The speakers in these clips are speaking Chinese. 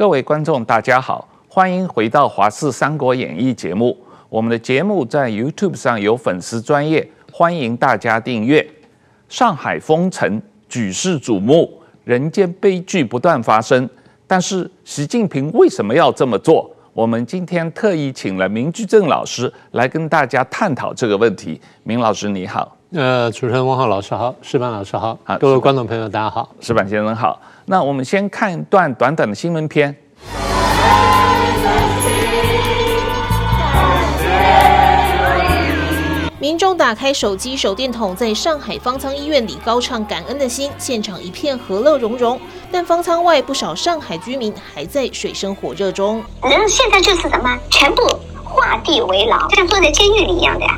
各位观众，大家好，欢迎回到《华视三国演义》节目。我们的节目在 YouTube 上有粉丝专业，欢迎大家订阅。上海封城举世瞩目，人间悲剧不断发生，但是习近平为什么要这么做？我们今天特意请了明居正老师来跟大家探讨这个问题。明老师你好，呃，主持人汪浩老师好，石板老师好，好，各位观众朋友大家好，石板先生好。那我们先看一段短短的新闻片。民众打开手机手电筒，在上海方舱医院里高唱感恩的心，现场一片和乐融融。但方舱外不少上海居民还在水深火热中。人现在就是什么，全部画地为牢，像坐在监狱里一样的呀。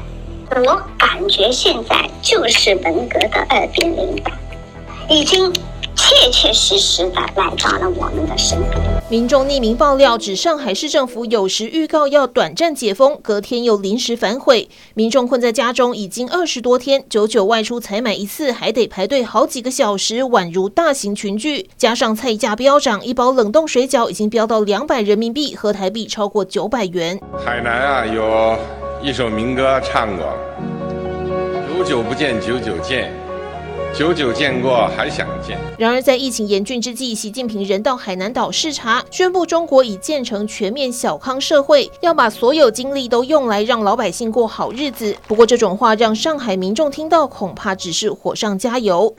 我感觉现在就是文革的二点零版，已经。切切实实的来到了我们的身边。民众匿名爆料指，上海市政府有时预告要短暂解封，隔天又临时反悔。民众困在家中已经二十多天，久久外出采买一次还得排队好几个小时，宛如大型群聚。加上菜价飙涨，一包冷冻水饺已经飙到两百人民币，合台币超过九百元。海南啊，有一首民歌唱过：“久久不见，久久见。”久久见过，还想见。然而，在疫情严峻之际，习近平人到海南岛视察，宣布中国已建成全面小康社会，要把所有精力都用来让老百姓过好日子。不过，这种话让上海民众听到，恐怕只是火上加油。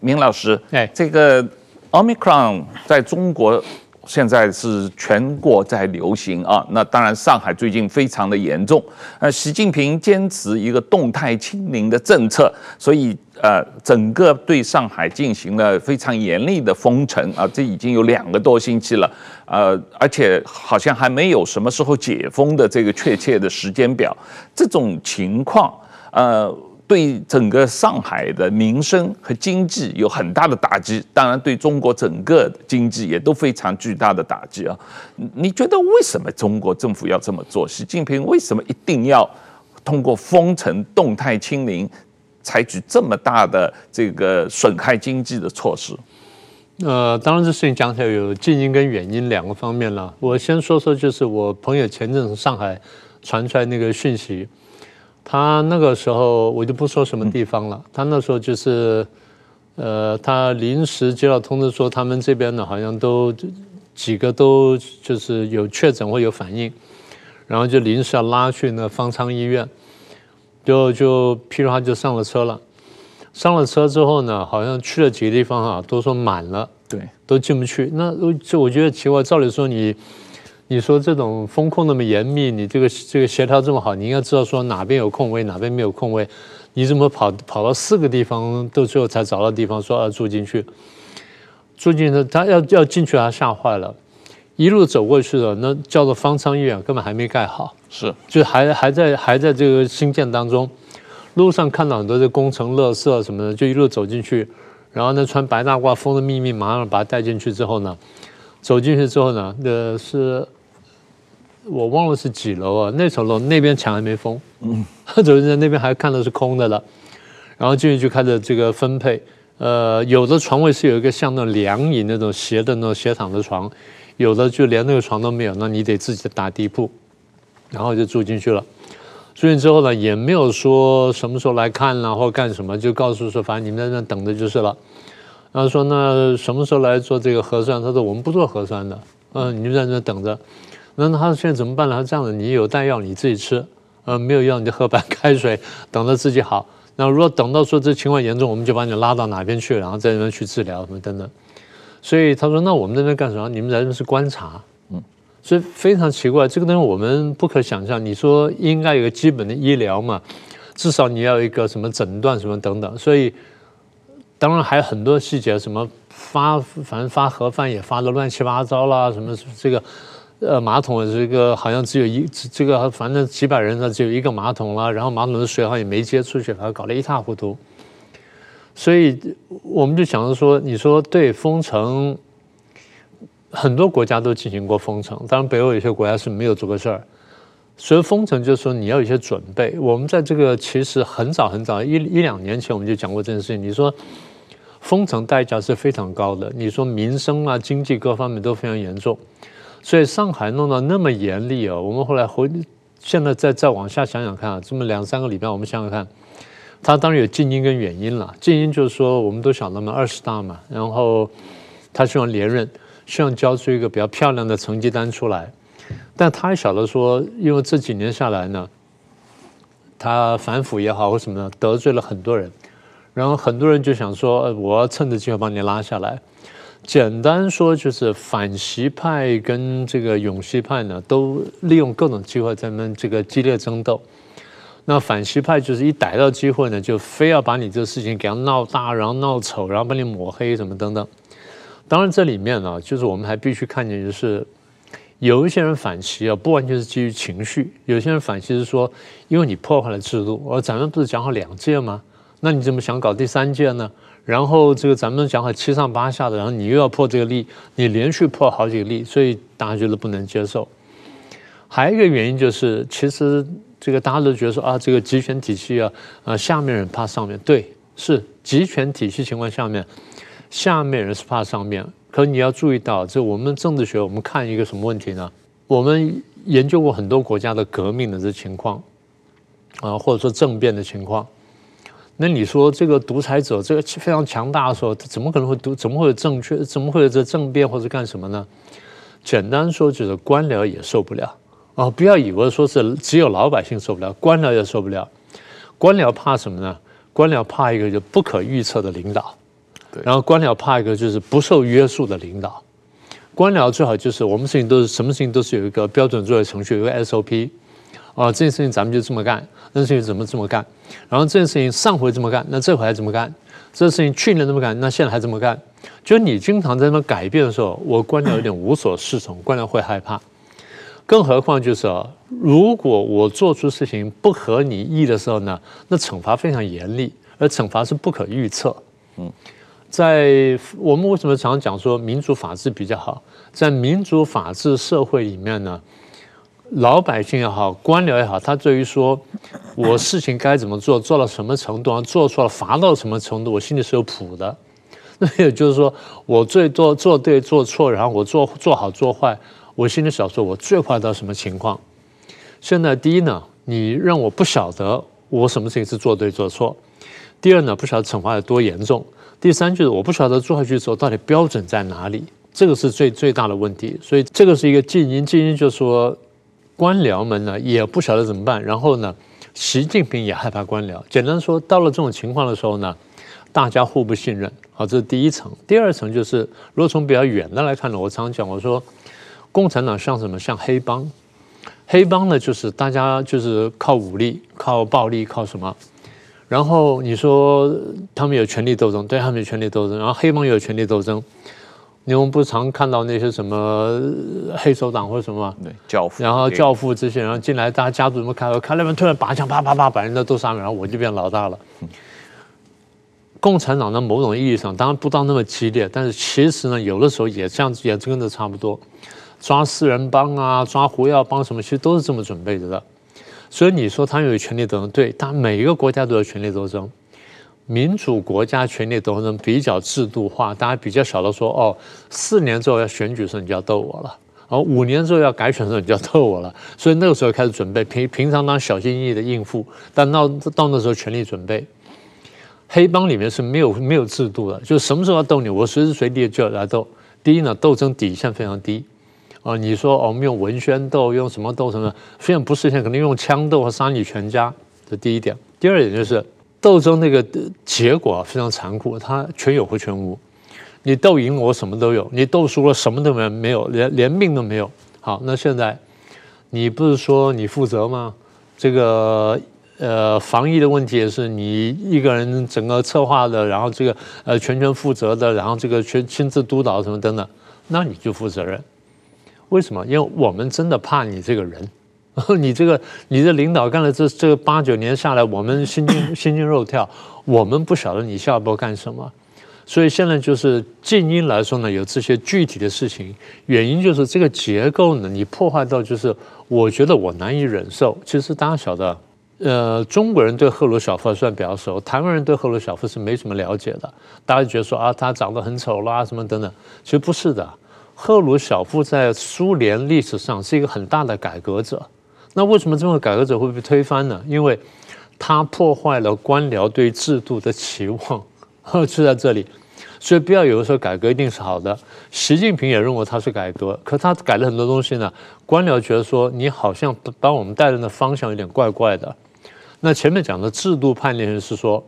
明老师，哎，这个 Omicron 在中国。现在是全国在流行啊，那当然上海最近非常的严重。呃，习近平坚持一个动态清零的政策，所以呃，整个对上海进行了非常严厉的封城啊，这已经有两个多星期了，呃，而且好像还没有什么时候解封的这个确切的时间表。这种情况，呃。对整个上海的民生和经济有很大的打击，当然对中国整个经济也都非常巨大的打击啊！你觉得为什么中国政府要这么做？习近平为什么一定要通过封城、动态清零，采取这么大的这个损害经济的措施？呃，当然这事情讲起来有近因跟远因两个方面了。我先说说，就是我朋友前阵子上海传出来那个讯息。他那个时候我就不说什么地方了。他那时候就是，呃，他临时接到通知说，他们这边呢好像都几个都就是有确诊或有反应，然后就临时要拉去那方舱医院，就就譬如他就上了车了，上了车之后呢，好像去了几个地方啊，都说满了，对，都进不去。那就我觉得奇怪，照理说你。你说这种风控那么严密，你这个这个协调这么好，你应该知道说哪边有空位，哪边没有空位，你怎么跑跑到四个地方，到最后才找到地方说要住进去？住进去，他要要进去，他吓坏了，一路走过去的，那叫做方舱医院根本还没盖好，是，就还还在还在这个新建当中，路上看到很多的工程垃圾什么的，就一路走进去，然后呢穿白大褂封的密密麻麻，把他带进去之后呢，走进去之后呢，那是。我忘了是几楼啊？那层楼那边墙还没封，嗯，走进去那边还看的是空的了，然后进去就开始这个分配，呃，有的床位是有一个像那种凉椅那种斜的那种斜躺的床，有的就连那个床都没有，那你得自己打地铺，然后就住进去了。住进之后呢，也没有说什么时候来看了或干什么，就告诉说反正你们在那等着就是了。然后说那什么时候来做这个核酸？他说我们不做核酸的，嗯，你就在那等着。那他现在怎么办呢？他这样子，你有带药你自己吃，呃，没有药你就喝白开水，等到自己好。那如果等到说这情况严重，我们就把你拉到哪边去，然后在那边去治疗什么等等。所以他说：“那我们那边干什么？你们在那边是观察，嗯，所以非常奇怪，这个东西我们不可想象。你说应该有个基本的医疗嘛，至少你要有一个什么诊断什么等等。所以当然还有很多细节，什么发反正发盒饭也发的乱七八糟啦，什么这个。”呃，马桶的这个好像只有一，这个反正几百人呢，只有一个马桶了，然后马桶的水好像也没接出去，反正搞得一塌糊涂。所以我们就想着说，你说对封城，很多国家都进行过封城，当然北欧有些国家是没有做过事儿。所以封城就是说你要有些准备。我们在这个其实很早很早一一两年前我们就讲过这件事情。你说封城代价是非常高的。你说民生啊、经济各方面都非常严重，所以上海弄到那么严厉哦，我们后来回现在再再往下想想看啊，这么两三个礼拜，我们想想看，它当然有近因跟远因了。近因就是说，我们都晓得嘛，二十大嘛，然后他希望连任，希望交出一个比较漂亮的成绩单出来，但他也晓得说，因为这几年下来呢。他反腐也好或什么的，得罪了很多人，然后很多人就想说，我要趁着机会把你拉下来。简单说就是反习派跟这个永习派呢，都利用各种机会在那这个激烈争斗。那反习派就是一逮到机会呢，就非要把你这个事情给他闹大，然后闹丑，然后把你抹黑什么等等。当然这里面呢，就是我们还必须看见就是。有一些人反习啊，不完全是基于情绪；有些人反习是说，因为你破坏了制度。而咱们不是讲好两届吗？那你怎么想搞第三届呢？然后这个咱们讲好七上八下的，然后你又要破这个例，你连续破好几个例，所以大家觉得不能接受。还有一个原因就是，其实这个大家都觉得说啊，这个集权体系啊，啊下面人怕上面，对，是集权体系情况下面，下面人是怕上面。可你要注意到，这我们政治学，我们看一个什么问题呢？我们研究过很多国家的革命的这情况，啊，或者说政变的情况。那你说这个独裁者这个非常强大的时候，他怎么可能会独？怎么会有正确？怎么会有这政变或者干什么呢？简单说就是官僚也受不了啊！不要以为说是只有老百姓受不了，官僚也受不了。官僚怕什么呢？官僚怕一个就不可预测的领导。然后官僚怕一个就是不受约束的领导，官僚最好就是我们事情都是什么事情都是有一个标准作业程序，有一个 SOP，啊，这件事情咱们就这么干，那事情怎么这么干？然后这件事情上回这么干，那这回还这么干？这事情去年这么干，那现在还这么干？就你经常在那改变的时候，我官僚有点无所适从，官僚会害怕。更何况就是啊，如果我做出事情不合你意的时候呢，那惩罚非常严厉，而惩罚是不可预测，嗯。在我们为什么常常讲说民主法治比较好？在民主法治社会里面呢，老百姓也好，官僚也好，他对于说我事情该怎么做，做到什么程度，做错了罚到什么程度，我心里是有谱的。那也就是说，我最多做对做错，然后我做做好做坏，我心里想说我最坏到什么情况。现在第一呢，你让我不晓得我什么事情是做对做错；第二呢，不晓得惩罚有多严重。第三就是我不晓得做下去之后到底标准在哪里，这个是最最大的问题。所以这个是一个近因，近因就是说官僚们呢也不晓得怎么办，然后呢，习近平也害怕官僚。简单说，到了这种情况的时候呢，大家互不信任。好，这是第一层。第二层就是，如果从比较远的来看呢，我常常讲我说，共产党像什么？像黑帮。黑帮呢，就是大家就是靠武力、靠暴力、靠什么？然后你说他们有权力斗争，对他们有权力斗争。然后黑帮也有权力斗争，你们不常看到那些什么黑手党或者什么？对，教父。然后教父这些，然后进来，大家家族怎么开会？看那边突然拔枪，啪啪啪，把人家都杀了，然后我就变老大了。共产党的某种意义上，当然不到那么激烈，但是其实呢，有的时候也这样子，也跟着差不多，抓四人帮啊，抓胡耀邦什么，其实都是这么准备着的。所以你说他有权力斗争，对，但每一个国家都有权力斗争。民主国家权力斗争比较制度化，大家比较晓得说，哦，四年之后要选举的时候你就要斗我了，哦，五年之后要改选的时候你就要斗我了。所以那个时候开始准备，平平常当小心翼翼的应付，但到到那时候全力准备。黑帮里面是没有没有制度的，就是什么时候要斗你，我随时随地就要来斗。第一呢，斗争底线非常低。啊，你说我们用文宣斗，用什么斗什么？虽然不实现，可能用枪斗和杀你全家。这第一点。第二点就是斗争那个结果非常残酷，它全有或全无。你斗赢我什么都有，你斗输了什么都没没有，连连命都没有。好，那现在你不是说你负责吗？这个呃防疫的问题也是你一个人整个策划的，然后这个呃全权负责的，然后这个全亲自督导什么等等，那你就负责任。为什么？因为我们真的怕你这个人，你这个你的领导干了这这八九年下来，我们 心惊心惊肉跳，我们不晓得你下一步干什么，所以现在就是静音来说呢，有这些具体的事情，原因就是这个结构呢，你破坏到就是我觉得我难以忍受。其实大家晓得，呃，中国人对赫鲁晓夫算比较熟，台湾人对赫鲁晓夫是没什么了解的。大家觉得说啊，他长得很丑啦，什么等等，其实不是的。赫鲁晓夫在苏联历史上是一个很大的改革者。那为什么这么改革者会被推翻呢？因为他破坏了官僚对制度的期望，就在这里。所以不要有的时候改革一定是好的。习近平也认为他是改革，可他改了很多东西呢。官僚觉得说你好像把我们带人的方向有点怪怪的。那前面讲的制度叛逆是说，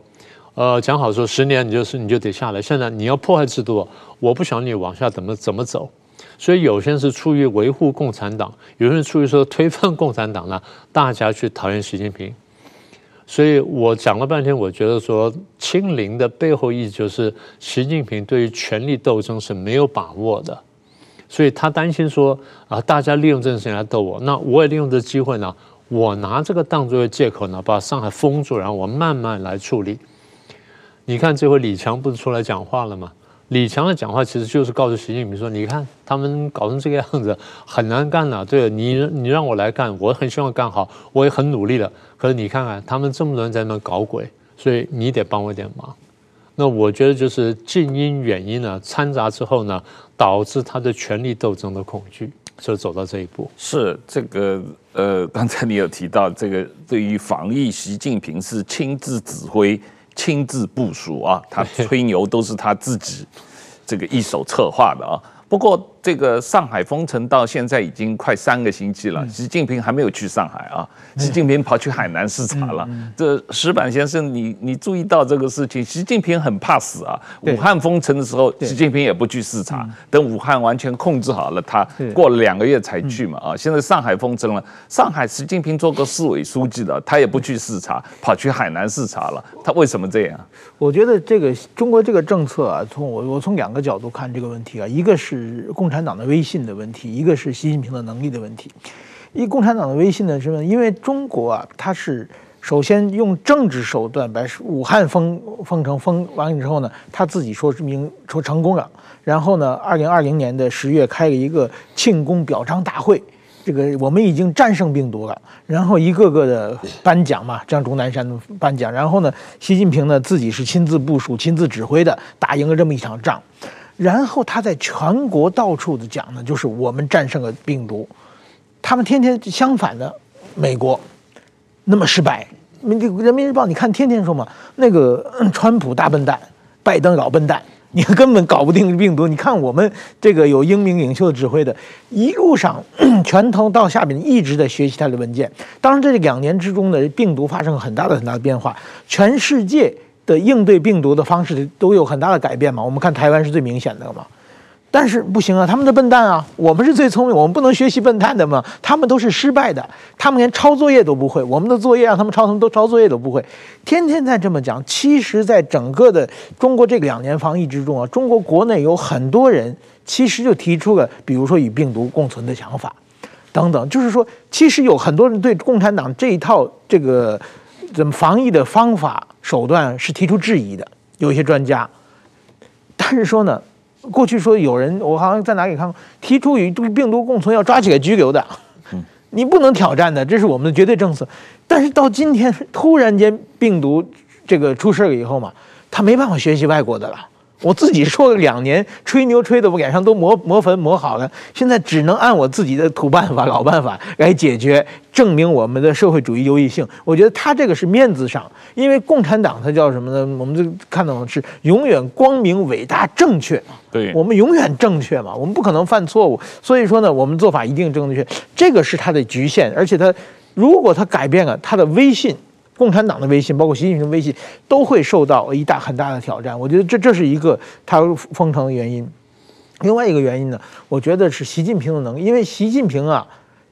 呃，讲好说十年你就是你就得下来。现在你要破坏制度，我不想你往下怎么怎么走。所以有些人是出于维护共产党，有些人出于说推翻共产党呢，大家去讨厌习近平。所以我讲了半天，我觉得说清零的背后意义就是习近平对于权力斗争是没有把握的，所以他担心说啊，大家利用这件事情来斗我，那我也利用这机会呢。我拿这个当作借口呢，把上海封住，然后我慢慢来处理。你看这回李强不是出来讲话了吗？李强的讲话其实就是告诉习近平说：“你看他们搞成这个样子，很难干了。对你，你让我来干，我很希望干好，我也很努力了。可是你看看他们这么多人在那搞鬼，所以你得帮我点忙。那我觉得就是近因远因呢掺杂之后呢，导致他的权力斗争的恐惧。”所以走到这一步，是这个呃，刚才你有提到这个，对于防疫，习近平是亲自指挥、亲自部署啊，他吹牛都是他自己这个一手策划的啊。不过，这个上海封城到现在已经快三个星期了，习近平还没有去上海啊。习近平跑去海南视察了。这石板先生，你你注意到这个事情？习近平很怕死啊。武汉封城的时候，习近平也不去视察，等武汉完全控制好了，他过了两个月才去嘛。啊，现在上海封城了，上海习近平做过市委书记的，他也不去视察，跑去海南视察了。他为什么这样？我觉得这个中国这个政策啊，从我我从两个角度看这个问题啊，一个是共共产党的威信的问题，一个是习近平的能力的问题。一共产党的威信呢，是问，因为中国啊，它是首先用政治手段把武汉封封城封完了之后呢，他自己说明说成功了。然后呢，二零二零年的十月开了一个庆功表彰大会，这个我们已经战胜病毒了。然后一个个的颁奖嘛，像钟南山颁奖。然后呢，习近平呢自己是亲自部署、亲自指挥的，打赢了这么一场仗。然后他在全国到处的讲呢，就是我们战胜了病毒。他们天天相反的，美国那么失败。这个人民日报你看天天说嘛，那个川普大笨蛋，拜登老笨蛋，你根本搞不定病毒。你看我们这个有英明领袖指挥的，一路上拳头到下面一直在学习他的文件。当然这两年之中呢，病毒发生很大的很大的变化，全世界。的应对病毒的方式都有很大的改变嘛？我们看台湾是最明显的嘛，但是不行啊，他们的笨蛋啊，我们是最聪明，我们不能学习笨蛋的嘛。他们都是失败的，他们连抄作业都不会，我们的作业让他们抄，他们都抄作业都不会，天天在这么讲。其实，在整个的中国这两年防疫之中啊，中国国内有很多人其实就提出了，比如说与病毒共存的想法，等等，就是说，其实有很多人对共产党这一套这个。怎么防疫的方法手段是提出质疑的，有一些专家，但是说呢，过去说有人，我好像在哪里看过，提出与病毒共存要抓起来拘留的，你不能挑战的，这是我们的绝对政策。但是到今天突然间病毒这个出事了以后嘛，他没办法学习外国的了。我自己说了两年，吹牛吹的我脸上都磨磨粉磨好了，现在只能按我自己的土办法、老办法来解决，证明我们的社会主义优异性。我觉得他这个是面子上，因为共产党它叫什么呢？我们就看到的是永远光明、伟大、正确。对，我们永远正确嘛，我们不可能犯错误。所以说呢，我们做法一定正确，这个是他的局限。而且他如果他改变了他的威信。共产党的威信，包括习近平的威信，都会受到一大很大的挑战。我觉得这这是一个他封城的原因。另外一个原因呢，我觉得是习近平的能力，因为习近平啊，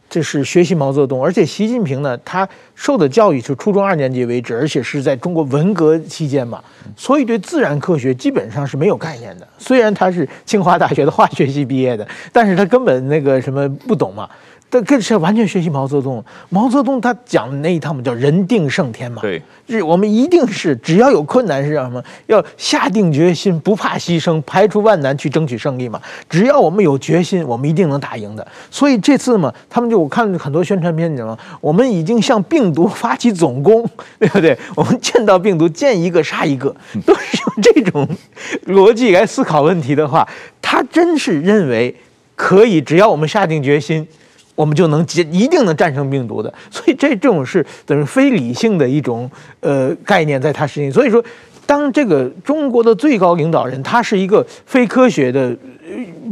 这是学习毛泽东，而且习近平呢，他受的教育是初中二年级为止，而且是在中国文革期间嘛，所以对自然科学基本上是没有概念的。虽然他是清华大学的化学系毕业的，但是他根本那个什么不懂嘛。这更是完全学习毛泽东。毛泽东他讲的那一套嘛，叫人定胜天嘛。对，是我们一定是只要有困难是什么？要下定决心，不怕牺牲，排除万难去争取胜利嘛。只要我们有决心，我们一定能打赢的。所以这次嘛，他们就我看很多宣传片，你知道吗？我们已经向病毒发起总攻，对不对？我们见到病毒见一个杀一个，都是用这种逻辑来思考问题的话，他真是认为可以，只要我们下定决心。我们就能一定能战胜病毒的，所以这这种是等于非理性的一种呃概念，在他身上。所以说，当这个中国的最高领导人他是一个非科学的、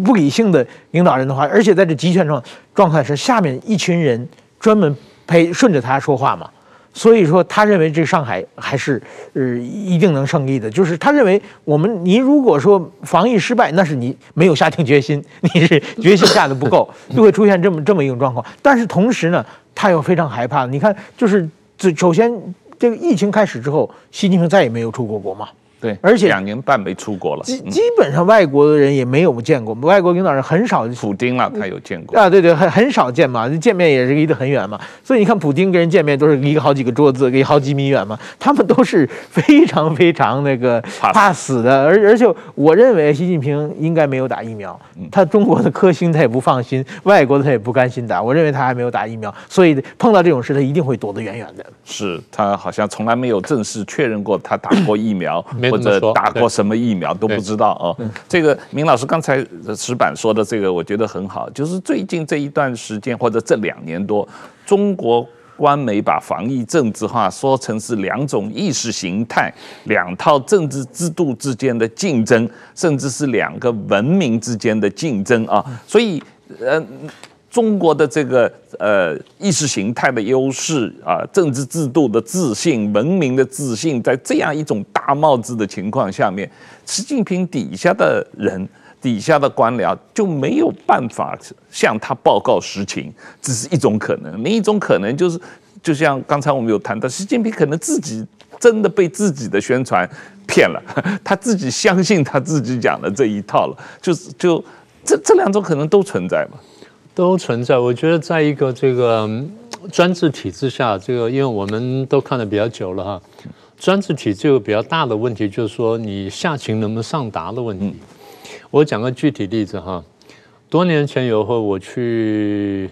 不理性的领导人的话，而且在这集权状状态是下面一群人专门陪顺着他说话嘛。所以说，他认为这上海还是呃一定能胜利的。就是他认为，我们你如果说防疫失败，那是你没有下定决心，你是决心下的不够，就会出现这么这么一种状况。但是同时呢，他又非常害怕。你看，就是首先这个疫情开始之后，习近平再也没有出过国嘛。对，而且两年半没出国了，基基本上外国的人也没有见过，外国领导人很少。普丁了，他有见过啊？对对，很很少见嘛，见面也是离得很远嘛。所以你看，普丁跟人见面都是离好几个桌子，离好几米远嘛。他们都是非常非常那个怕死的，而而且我认为习近平应该没有打疫苗，他中国的科兴他也不放心，外国的他也不甘心打。我认为他还没有打疫苗，所以碰到这种事他一定会躲得远远的。是他好像从来没有正式确认过他打过疫苗。或者打过什么疫苗都不知道哦。这个明老师刚才石板说的这个，我觉得很好。就是最近这一段时间或者这两年多，中国官媒把防疫政治化说成是两种意识形态、两套政治制度之间的竞争，甚至是两个文明之间的竞争啊。所以，呃。中国的这个呃意识形态的优势啊，政治制度的自信、文明的自信，在这样一种大帽子的情况下面，习近平底下的人、底下的官僚就没有办法向他报告实情，这是一种可能。另一种可能就是，就像刚才我们有谈到，习近平可能自己真的被自己的宣传骗了，他自己相信他自己讲的这一套了，就是就这这两种可能都存在嘛。都存在。我觉得，在一个这个专制体制下，这个因为我们都看的比较久了哈，专制体制有比较大的问题，就是说你下情能不能上达的问题。我讲个具体例子哈，多年前有回我去，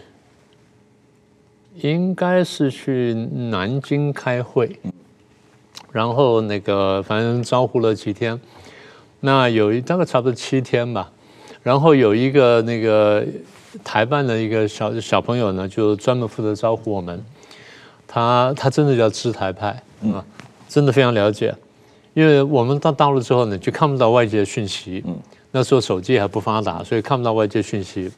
应该是去南京开会，然后那个反正招呼了几天，那有一大概差不多七天吧，然后有一个那个。台办的一个小小朋友呢，就专门负责招呼我们。他他真的叫知台派啊，真的非常了解。因为我们到大陆之后呢，就看不到外界的讯息。那时候手机还不发达，所以看不到外界讯息。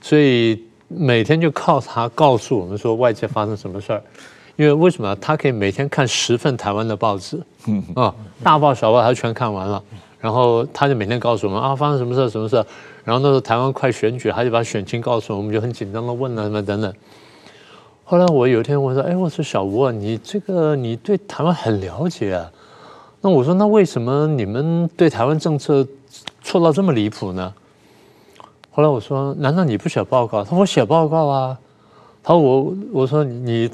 所以每天就靠他告诉我们说外界发生什么事儿。因为为什么？他可以每天看十份台湾的报纸，啊，大报小报他全看完了。然后他就每天告诉我们啊，发生什么事，什么事。然后那时候台湾快选举，他就把选情告诉我，我们就很紧张的问了什么等等。后来我有一天我说：“哎，我说小吴啊，你这个你对台湾很了解啊？那我说那为什么你们对台湾政策错到这么离谱呢？”后来我说：“难道你不写报告？”他说：“我写报告啊。”他说：“我我说你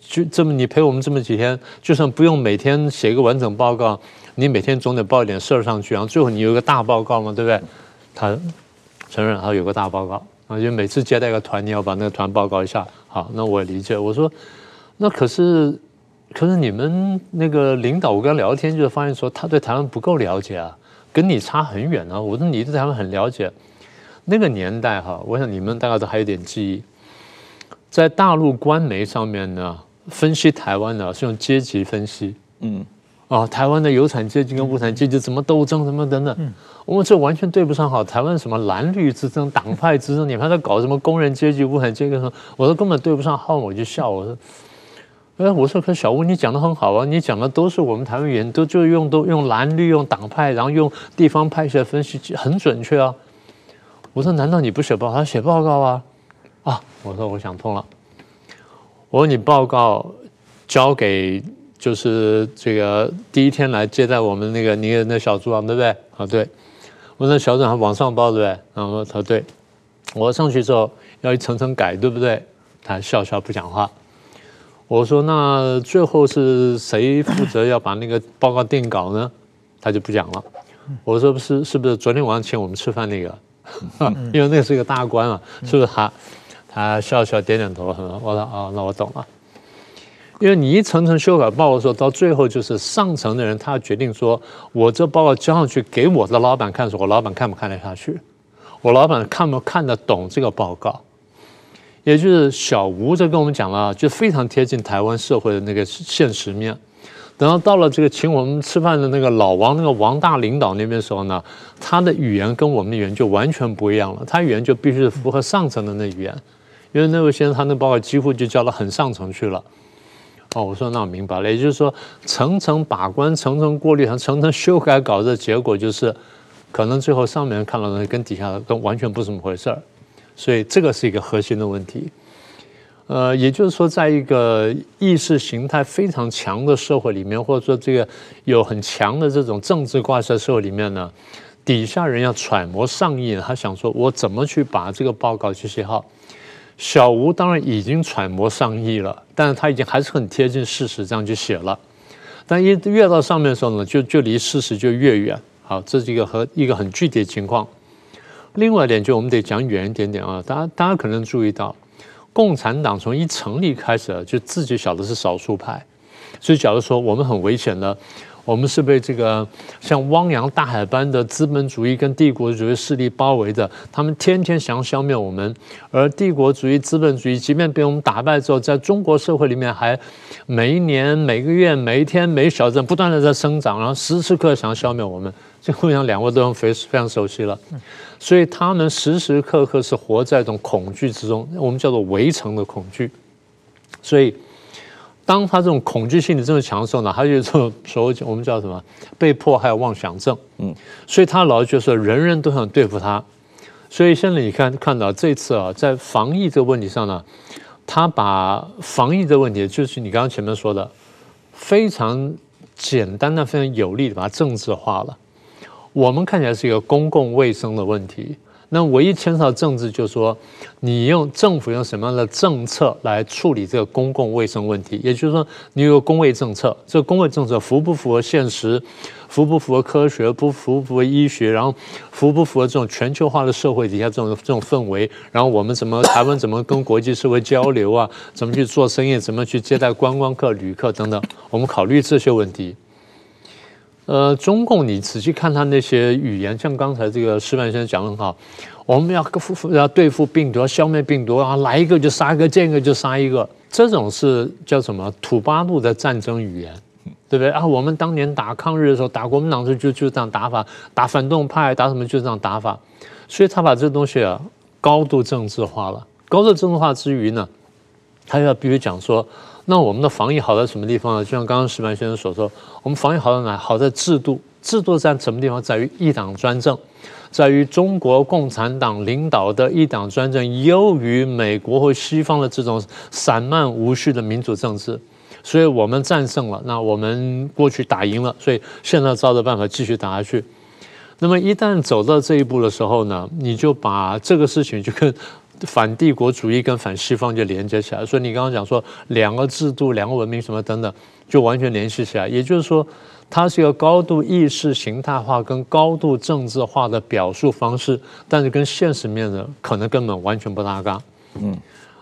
就这么你陪我们这么几天，就算不用每天写一个完整报告，你每天总得报一点事儿上去，然后最后你有一个大报告嘛，对不对？”他承认他有个大报告啊，就每次接待个团，你要把那个团报告一下。好，那我理解。我说，那可是，可是你们那个领导，我跟他聊天，就是发现说他对台湾不够了解啊，跟你差很远啊。我说你对台湾很了解，那个年代哈，我想你们大概都还有点记忆，在大陆官媒上面呢，分析台湾呢是用阶级分析，嗯。啊、哦，台湾的有产阶级跟无产阶级怎么斗争，什么等等，我们这完全对不上好。台湾什么蓝绿之争、党派之争，你们还在搞什么工人阶级、无产阶级什么？我说根本对不上号，我就笑。我说，哎，我说可小吴你讲的很好啊，你讲的都是我们台湾人，都就用都用蓝绿用党派，然后用地方派系来分析，很准确啊。我说难道你不写报告？他写报告啊。啊，我说我想通了。我说你报告交给。就是这个第一天来接待我们那个你的那小组长对不对？啊，对，我那小组长往上报对不对？然后他说对，我上去之后要一层层改，对不对？他笑笑不讲话。我说那最后是谁负责要把那个报告定稿呢？他就不讲了。我说不是，是不是昨天晚上请我们吃饭那个？因为那是一个大官啊，是不是他？他笑笑点点头。我说哦，那我懂了。因为你一层层修改报告的时候，到最后就是上层的人他决定说，我这报告交上去给我的老板看，说我老板看不看得下去？我老板看不看得懂这个报告？也就是小吴这跟我们讲了，就非常贴近台湾社会的那个现实面。等到到了这个请我们吃饭的那个老王，那个王大领导那边的时候呢，他的语言跟我们的语言就完全不一样了。他语言就必须是符合上层的那语言，因为那位先生他那报告几乎就交到很上层去了。哦，我说那我明白了，也就是说层层把关、层层过滤、层层修改稿子的结果就是，可能最后上面看到的跟底下的都完全不是这么回事儿。所以这个是一个核心的问题。呃，也就是说，在一个意识形态非常强的社会里面，或者说这个有很强的这种政治挂帅社会里面呢，底下人要揣摩上意，他想说，我怎么去把这个报告去写好？小吴当然已经揣摩上意了，但是他已经还是很贴近事实这样去写了。但一越到上面的时候呢，就就离事实就越远。好，这是一个和一个很具体的情况。另外一点，就我们得讲远一点点啊，大家大家可能注意到。共产党从一成立开始，就自己晓得是少数派，所以假如说我们很危险的，我们是被这个像汪洋大海般的资本主义跟帝国主义势力包围的，他们天天想消灭我们，而帝国主义、资本主义即便被我们打败之后，在中国社会里面还每一年、每个月、每一天、每小镇不断的在生长，然后时时刻刻想消灭我们。这我想两位都非非常熟悉了，所以他们时时刻刻是活在一种恐惧之中，我们叫做围城的恐惧。所以，当他这种恐惧心理这么强的时候呢，他就这种所谓我们叫什么被迫害妄想症。嗯，所以他老觉得说人人都想对付他。所以现在你看看到这次啊，在防疫这个问题上呢，他把防疫这个问题，就是你刚刚前面说的，非常简单的、非常有力的把它政治化了。我们看起来是一个公共卫生的问题，那唯一牵涉到政治，就是说你用政府用什么样的政策来处理这个公共卫生问题？也就是说，你有个公卫政策，这个公卫政策符不符合现实，符不符合科学，不符不符合医学，然后符不符合这种全球化的社会底下这种这种氛围？然后我们怎么台湾怎么跟国际社会交流啊？怎么去做生意？怎么去接待观光客、旅客等等？我们考虑这些问题。呃，中共，你仔细看他那些语言，像刚才这个矢板先生讲的很好，我们要要对付病毒，要消灭病毒啊，来一个就杀一个，见一个就杀一个，这种是叫什么土八路的战争语言，对不对啊？我们当年打抗日的时候，打国民党就就就这样打法，打反动派，打什么就这样打法，所以他把这东西啊高度政治化了。高度政治化之余呢，他要必须讲说。那我们的防疫好在什么地方呢？就像刚刚石板先生所说，我们防疫好在哪？好在制度。制度在什么地方？在于一党专政，在于中国共产党领导的一党专政优于美国或西方的这种散漫无序的民主政治。所以我们战胜了。那我们过去打赢了，所以现在照着办法继续打下去。那么一旦走到这一步的时候呢，你就把这个事情就跟。反帝国主义跟反西方就连接起来，所以你刚刚讲说两个制度、两个文明什么等等，就完全联系起来。也就是说，它是一个高度意识形态化跟高度政治化的表述方式，但是跟现实面的可能根本完全不搭嘎。嗯，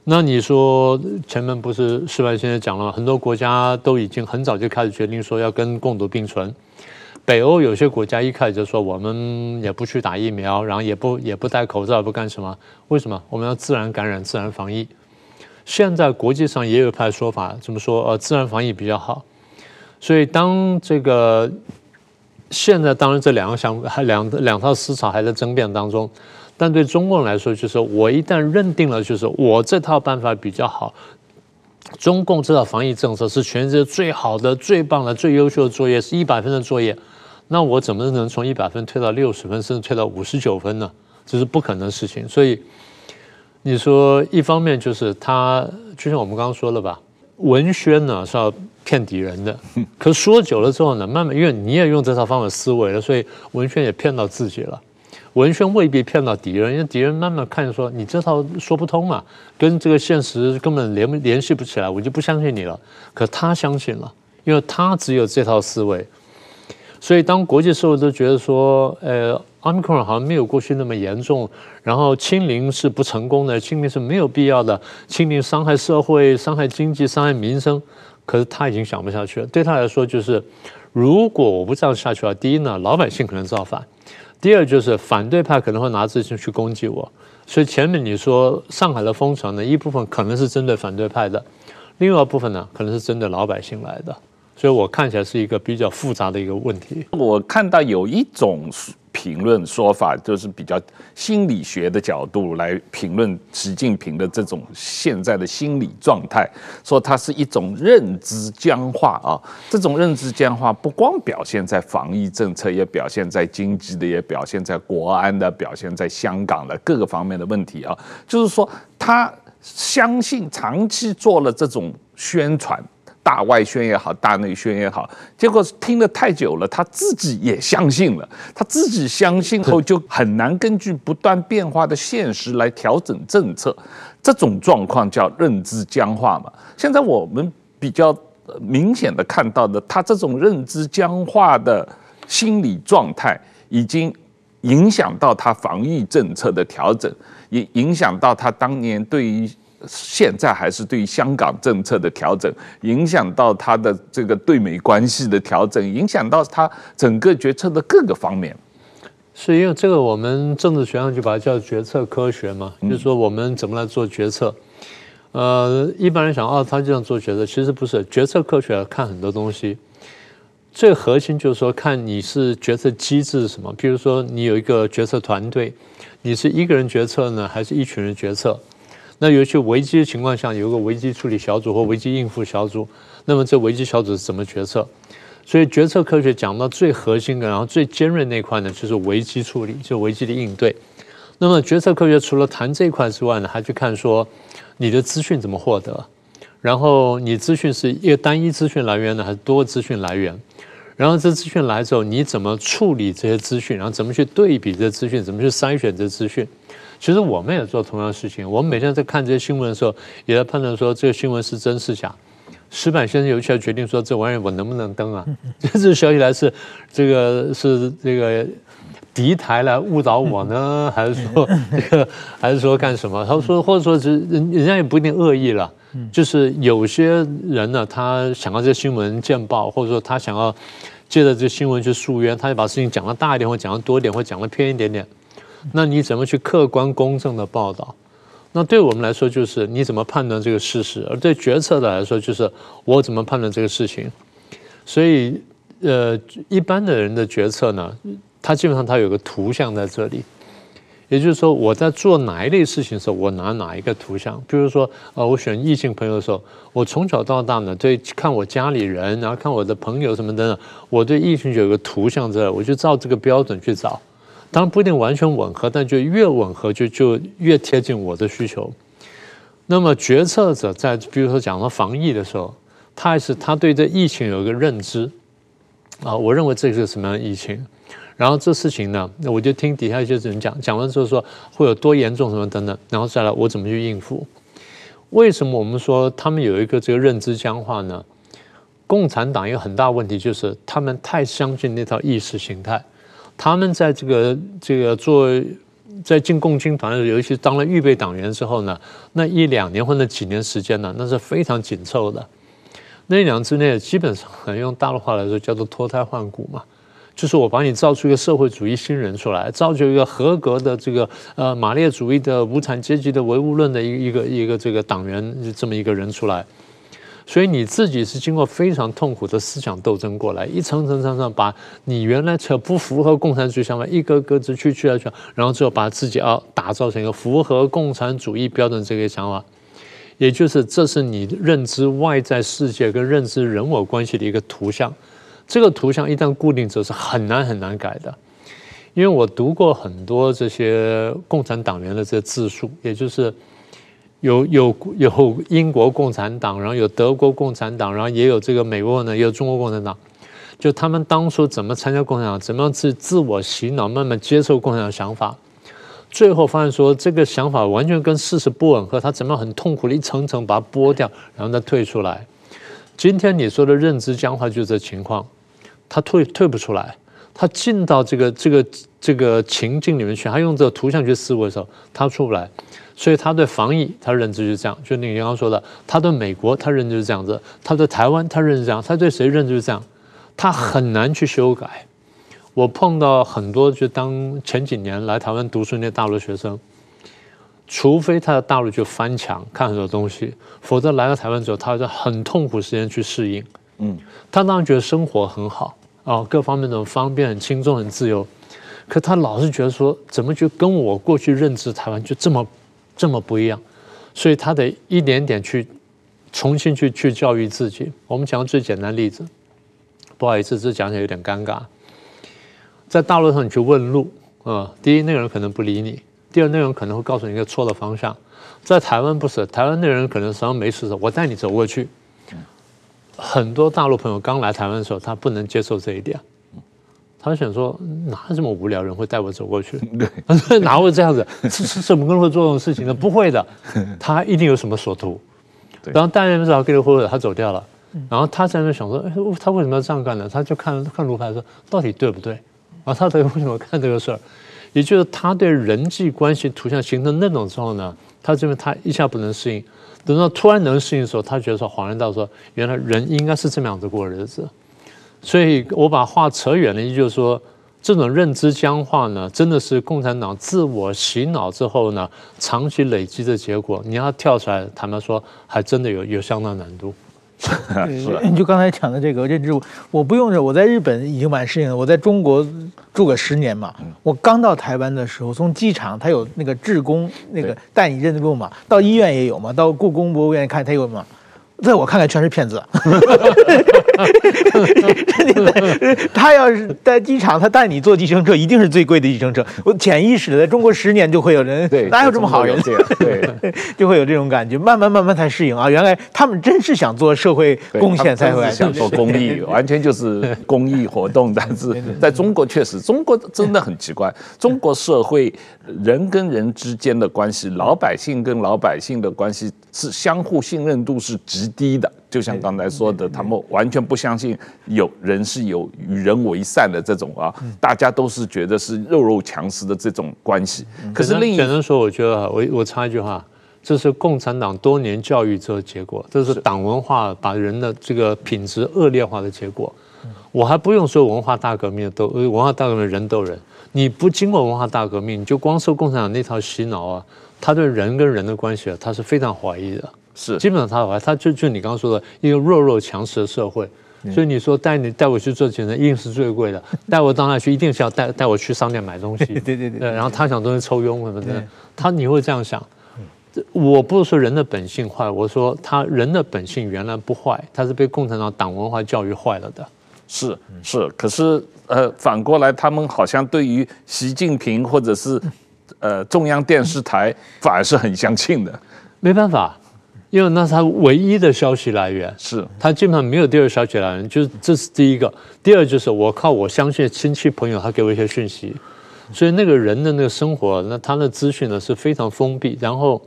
那你说前面不是失败先生讲了吗？很多国家都已经很早就开始决定说要跟共度并存。北欧有些国家一开始就说我们也不去打疫苗，然后也不也不戴口罩，不干什么？为什么？我们要自然感染、自然防疫。现在国际上也有一派说法，怎么说？呃，自然防疫比较好。所以当这个现在当然这两个想还两两套思潮还在争辩当中，但对中国人来说，就是我一旦认定了，就是我这套办法比较好，中共这套防疫政策是全世界最好的、最棒的、最优秀的作业，是一百分的作业。那我怎么能从一百分退到六十分，甚至退到五十九分呢？这是不可能的事情。所以你说，一方面就是他，就像我们刚刚说了吧，文宣呢是要骗敌人的。可说久了之后呢，慢慢因为你也用这套方法思维了，所以文宣也骗到自己了。文宣未必骗到敌人，因为敌人慢慢看说你这套说不通嘛，跟这个现实根本联联系不起来，我就不相信你了。可他相信了，因为他只有这套思维。所以当国际社会都觉得说，呃，Omicron 好像没有过去那么严重，然后清零是不成功的，清零是没有必要的，清零伤害社会、伤害经济、伤害民生。可是他已经想不下去了，对他来说就是，如果我不这样下去了，第一呢，老百姓可能造反。第二就是反对派可能会拿这些去攻击我，所以前面你说上海的封城呢，一部分可能是针对反对派的，另外一部分呢可能是针对老百姓来的，所以我看起来是一个比较复杂的一个问题。我看到有一种。评论说法就是比较心理学的角度来评论习近平的这种现在的心理状态，说它是一种认知僵化啊。这种认知僵化不光表现在防疫政策，也表现在经济的，也表现在国安的，表现在香港的各个方面的问题啊。就是说，他相信长期做了这种宣传。大外宣也好，大内宣也好，结果听了太久了，他自己也相信了。他自己相信后，就很难根据不断变化的现实来调整政策。这种状况叫认知僵化嘛。现在我们比较明显的看到的，他这种认知僵化的心理状态，已经影响到他防疫政策的调整，也影响到他当年对于。现在还是对香港政策的调整，影响到他的这个对美关系的调整，影响到他整个决策的各个方面。是因为这个，我们政治学上就把它叫决策科学嘛，就是说我们怎么来做决策。呃，一般人想哦，他这样做决策，其实不是。决策科学看很多东西，最核心就是说，看你是决策机制是什么。比如说，你有一个决策团队，你是一个人决策呢，还是一群人决策？那尤其危机的情况下，有个危机处理小组或危机应付小组，那么这危机小组是怎么决策？所以决策科学讲到最核心的，然后最尖锐那块呢，就是危机处理，就危机的应对。那么决策科学除了谈这一块之外呢，还去看说你的资讯怎么获得，然后你资讯是一个单一资讯来源呢，还是多资讯来源？然后这资讯来之后，你怎么处理这些资讯？然后怎么去对比这资讯？怎么去筛选这资讯？其实我们也做同样的事情。我们每天在看这些新闻的时候，也在判断说这个新闻是真是假。石板先生尤其要决定说这玩意儿我能不能登啊？这次消息来是这个是这个敌台来误导我呢，还是说这个 还是说干什么？他说或者说是人人家也不一定恶意了，就是有些人呢，他想要这个新闻见报，或者说他想要借着这个新闻去诉冤，他就把事情讲的大一点，或讲的多一点，或讲的偏一点点。那你怎么去客观公正的报道？那对我们来说，就是你怎么判断这个事实；而对决策的来说，就是我怎么判断这个事情。所以，呃，一般的人的决策呢，他基本上他有个图像在这里，也就是说，我在做哪一类事情的时候，我拿哪一个图像。比如说，呃，我选异性朋友的时候，我从小到大呢，对看我家里人，然后看我的朋友什么等等，我对异性就有个图像在，我就照这个标准去找。当然不一定完全吻合，但就越吻合就就越贴近我的需求。那么决策者在比如说讲到防疫的时候，他还是他对这疫情有一个认知啊，我认为这是什么样的疫情，然后这事情呢，那我就听底下一些人讲，讲完之后说会有多严重什么等等，然后再来我怎么去应付。为什么我们说他们有一个这个认知僵化呢？共产党一个很大问题就是他们太相信那套意识形态。他们在这个这个做在进共青团，尤其当了预备党员之后呢，那一两年或者几年时间呢，那是非常紧凑的。那一两之内，基本上用大陆话来说叫做脱胎换骨嘛，就是我把你造出一个社会主义新人出来，造就一个合格的这个呃马列主义的无产阶级的唯物论的一一个一个这个党员这么一个人出来。所以你自己是经过非常痛苦的思想斗争过来，一层层层层把你原来扯不符合共产主义想法一个个子去去了去，然后最后把自己要打造成一个符合共产主义标准这个想法，也就是这是你认知外在世界跟认知人我关系的一个图像。这个图像一旦固定之后是很难很难改的，因为我读过很多这些共产党员的这些自述，也就是。有有有英国共产党，然后有德国共产党，然后也有这个美国呢，也有中国共产党。就他们当初怎么参加共产党，怎么样自自我洗脑，慢慢接受共产党想法，最后发现说这个想法完全跟事实不吻合，他怎么样很痛苦的一层层把它剥掉，然后再退出来。今天你说的认知僵化就是这情况，他退退不出来，他进到这个这个这个情境里面去，他用这个图像去思维的时候，他出不来。所以他对防疫，他认知就是这样，就你刚刚说的，他对美国，他认知是这样子；他对台湾，他认知这样；他对谁认知是这样，他很难去修改。我碰到很多，就当前几年来台湾读书那些大陆学生，除非他在大陆就翻墙看很多东西，否则来到台湾之后，他在很痛苦时间去适应。嗯，他当然觉得生活很好啊，各方面都很方便、很轻松、很自由，可他老是觉得说，怎么就跟我过去认知台湾就这么。这么不一样，所以他得一点点去重新去去教育自己。我们讲个最简单例子，不好意思，这讲起来有点尴尬。在大陆上你去问路啊，第一那个人可能不理你，第二那个人可能会告诉你一个错的方向。在台湾不是，台湾那人可能什么没事的，我带你走过去。很多大陆朋友刚来台湾的时候，他不能接受这一点。他想说，哪有这么无聊人会带我走过去？对，哪会这样子？是是怎么可能会做这种事情呢？不会的，他一定有什么所图。然后大家不知道给了或者他走掉了，然后他在那想说，哎，他为什么要这样干呢？他就看看卢牌说，到底对不对？然后他为什么干这个事儿？也就是他对人际关系图像形成那种之后呢，他这边他一下不能适应，等到突然能适应的时候，他觉得说恍然大悟说，原来人应该是这么样子过日子。所以我把话扯远了，也就是说，这种认知僵化呢，真的是共产党自我洗脑之后呢，长期累积的结果。你要跳出来，坦白说，还真的有有相当难度。是，你就刚才讲的这个认知，我不用着，我在日本已经蛮适应了。我在中国住个十年嘛，我刚到台湾的时候，从机场他有那个志工，那个带你认路嘛，到医院也有嘛，到故宫博物院看他有嘛。在我看来全是骗子。他要是在机场，他带你坐计程车，一定是最贵的计程车。我潜意识的，在中国十年就会有人，哪有这么好人？对，就会有这种感觉，慢慢慢慢才适应啊。原来他们真是想做社会贡献才会来想做公益，完全就是公益活动。但是在中国确实，中国真的很奇怪，中国社会人跟人之间的关系，老百姓跟老百姓的关系是相互信任度是极低的，就像刚才说的，他们完全不相信有人是有与人为善的这种啊，大家都是觉得是弱肉强食的这种关系。可是另一个人说，我觉得我我插一句话，这是共产党多年教育之后结果，这是党文化把人的这个品质恶劣化的结果。我还不用说文化大革命都文化大革命人斗人，你不经过文化大革命，你就光受共产党那套洗脑啊，他对人跟人的关系啊，他是非常怀疑的。是，基本上他的话，他就就你刚刚说的一个弱肉强食的社会，所以你说带你带我去做检测，一定是最贵的；带我到那去，一定是要带带我去商店买东西。对对对。然后他想东西抽佣什么的，他你会这样想？我不是说人的本性坏，我说他人的本性原来不坏，他是被共产党党文化教育坏了的。是是，可是呃，反过来他们好像对于习近平或者是呃中央电视台反而是很相信的。没办法。因为那是他唯一的消息来源，是他基本上没有第二消息来源，就是这是第一个。第二就是我靠我相信亲戚朋友，他给我一些讯息，所以那个人的那个生活，那他的资讯呢是非常封闭。然后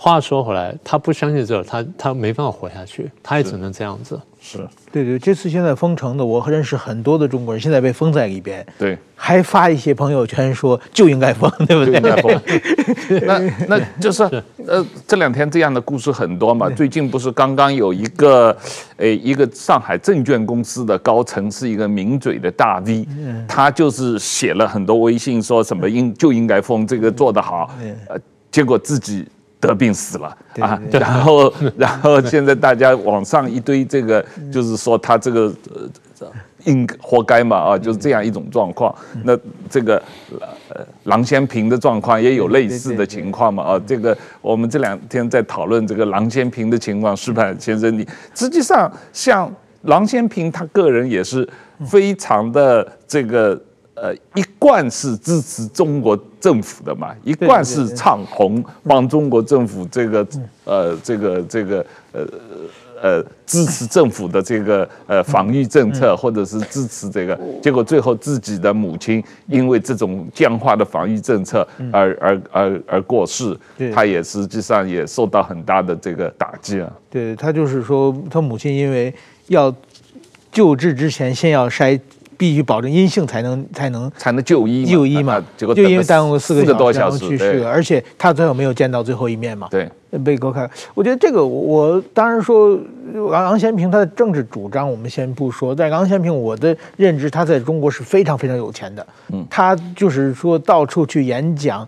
话说回来，他不相信这，他他没办法活下去，他也只能这样子。是对对，这次现在封城的，我认识很多的中国人，现在被封在里边，对，还发一些朋友圈说就应该封，对不对？应该封。那那就是 呃，这两天这样的故事很多嘛。最近不是刚刚有一个，诶，一个上海证券公司的高层是一个名嘴的大 V，他就是写了很多微信，说什么应就应该封，这个做得好，呃，结果自己。得病死了啊！然后，然后现在大家网上一堆这个，就是说他这个应活该嘛啊，就是这样一种状况。那这个呃郎咸平的状况也有类似的情况嘛啊？这个我们这两天在讨论这个郎咸平的情况，矢板先生，你实际上像郎咸平他个人也是非常的这个。呃，一贯是支持中国政府的嘛，一贯是唱红帮中国政府这个呃这个这个呃呃支持政府的这个呃防御政策，或者是支持这个，结果最后自己的母亲因为这种僵化的防御政策而而而而过世，他也实际上也受到很大的这个打击啊。对，他就是说，他母亲因为要救治之前，先要筛。必须保证阴性才能才能才能就医就医嘛，结果就因为耽误四个多小时去世了，而且他最后没有见到最后一面嘛。对，被割开。我觉得这个我当然说昂昂先平他的政治主张我们先不说，但昂先平我的认知他在中国是非常非常有钱的，嗯，他就是说到处去演讲，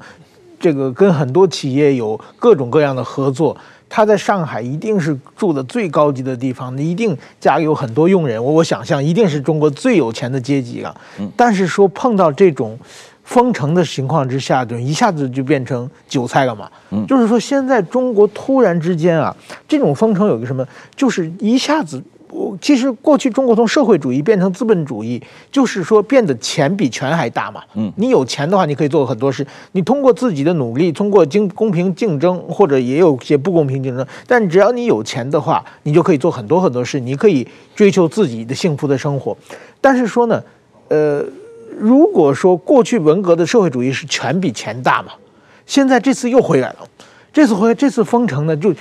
这个跟很多企业有各种各样的合作。他在上海一定是住的最高级的地方，一定家里有很多佣人。我我想象一定是中国最有钱的阶级啊。但是说碰到这种封城的情况之下，就一下子就变成韭菜了嘛。就是说现在中国突然之间啊，这种封城有个什么，就是一下子。我其实过去中国从社会主义变成资本主义，就是说变得钱比权还大嘛。嗯，你有钱的话，你可以做很多事。你通过自己的努力，通过经公平竞争，或者也有些不公平竞争，但只要你有钱的话，你就可以做很多很多事。你可以追求自己的幸福的生活。但是说呢，呃，如果说过去文革的社会主义是权比钱大嘛，现在这次又回来了。这次回来，这次封城呢，就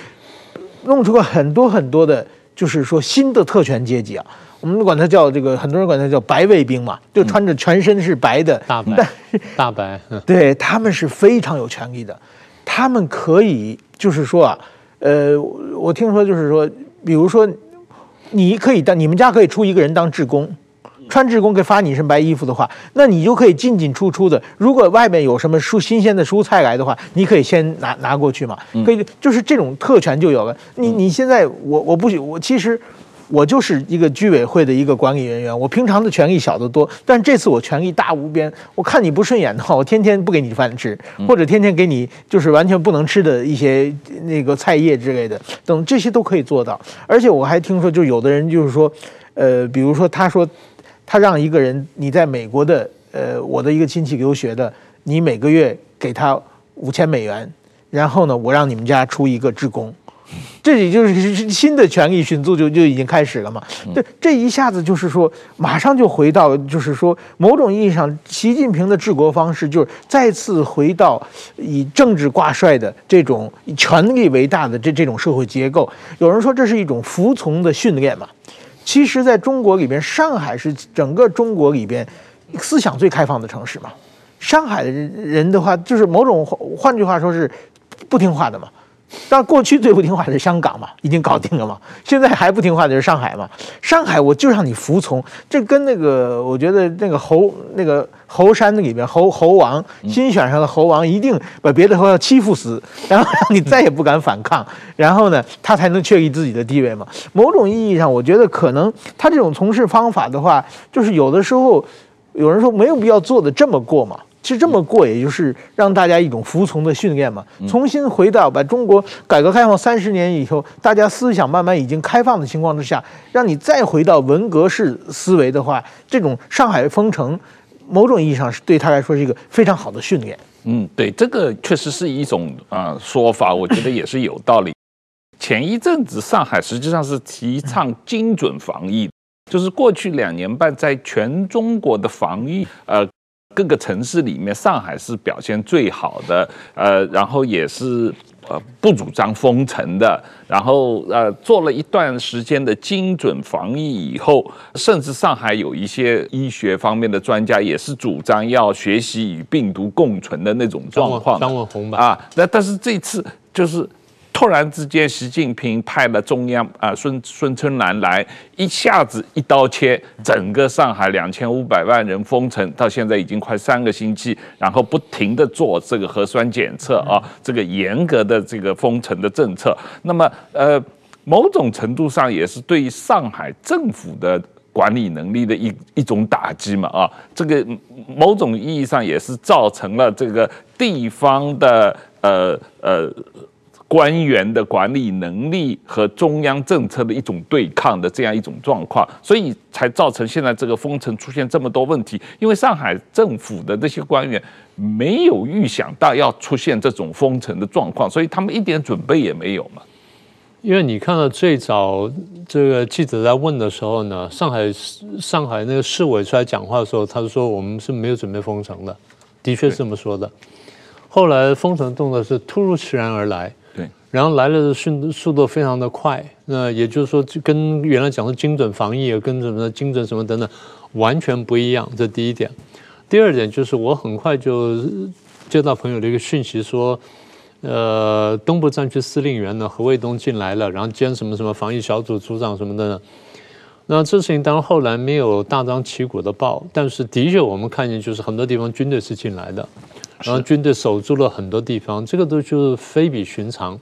弄出了很多很多的。就是说新的特权阶级啊，我们管他叫这个，很多人管他叫白卫兵嘛，就穿着全身是白的大白，大白，对，他们是非常有权力的，他们可以就是说啊，呃，我听说就是说，比如说你可以当你们家可以出一个人当志工。穿职工给发你一身白衣服的话，那你就可以进进出出的。如果外面有什么蔬新鲜的蔬菜来的话，你可以先拿拿过去嘛。可以，就是这种特权就有了。你你现在我我不许我其实我就是一个居委会的一个管理人员，我平常的权力小得多，但这次我权力大无边。我看你不顺眼的话，我天天不给你饭吃，或者天天给你就是完全不能吃的一些那个菜叶之类的，等这些都可以做到。而且我还听说，就有的人就是说，呃，比如说他说。他让一个人，你在美国的，呃，我的一个亲戚留学的，你每个月给他五千美元，然后呢，我让你们家出一个职工，这也就是新的权力寻租就就已经开始了嘛。这这一下子就是说，马上就回到，就是说，某种意义上，习近平的治国方式就是再次回到以政治挂帅的这种以权力为大的这这种社会结构。有人说这是一种服从的训练嘛。其实，在中国里边，上海是整个中国里边思想最开放的城市嘛。上海的人的话，就是某种换句话说是不听话的嘛。但过去最不听话的是香港嘛，已经搞定了嘛。现在还不听话的是上海嘛。上海我就让你服从，这跟那个我觉得那个猴那个猴山里边猴猴王新选上的猴王一定把别的猴要欺负死，然后让你再也不敢反抗，然后呢，他才能确立自己的地位嘛。某种意义上，我觉得可能他这种从事方法的话，就是有的时候有人说没有必要做的这么过嘛。其实这么过，也就是让大家一种服从的训练嘛。重新回到把中国改革开放三十年以后，大家思想慢慢已经开放的情况之下，让你再回到文革式思维的话，这种上海封城，某种意义上是对他来说是一个非常好的训练。嗯，对，这个确实是一种啊、呃、说法，我觉得也是有道理。前一阵子上海实际上是提倡精准防疫，就是过去两年半在全中国的防疫，呃。各个城市里面，上海是表现最好的，呃，然后也是呃不主张封城的，然后呃做了一段时间的精准防疫以后，甚至上海有一些医学方面的专家也是主张要学习与病毒共存的那种状况。张文宏吧？啊，那但是这次就是。突然之间，习近平派了中央啊孙孙春兰来，一下子一刀切，整个上海两千五百万人封城，到现在已经快三个星期，然后不停地做这个核酸检测啊，这个严格的这个封城的政策，那么呃，某种程度上也是对上海政府的管理能力的一一种打击嘛啊，这个某种意义上也是造成了这个地方的呃呃。官员的管理能力和中央政策的一种对抗的这样一种状况，所以才造成现在这个封城出现这么多问题。因为上海政府的这些官员没有预想到要出现这种封城的状况，所以他们一点准备也没有嘛。因为你看到最早这个记者在问的时候呢，上海上海那个市委出来讲话的时候，他就说我们是没有准备封城的，的确是这么说的。后来封城动作是突如其来而来，对，然后来了的速速度非常的快，那也就是说，就跟原来讲的精准防疫啊，跟什么的精准什么等等，完全不一样。这第一点。第二点就是我很快就接到朋友的一个讯息说。呃，东部战区司令员呢，何卫东进来了，然后兼什么什么防疫小组组长什么的呢。那这事情当然后来没有大张旗鼓的报，但是的确我们看见就是很多地方军队是进来的，然后军队守住了很多地方，这个都就是非比寻常。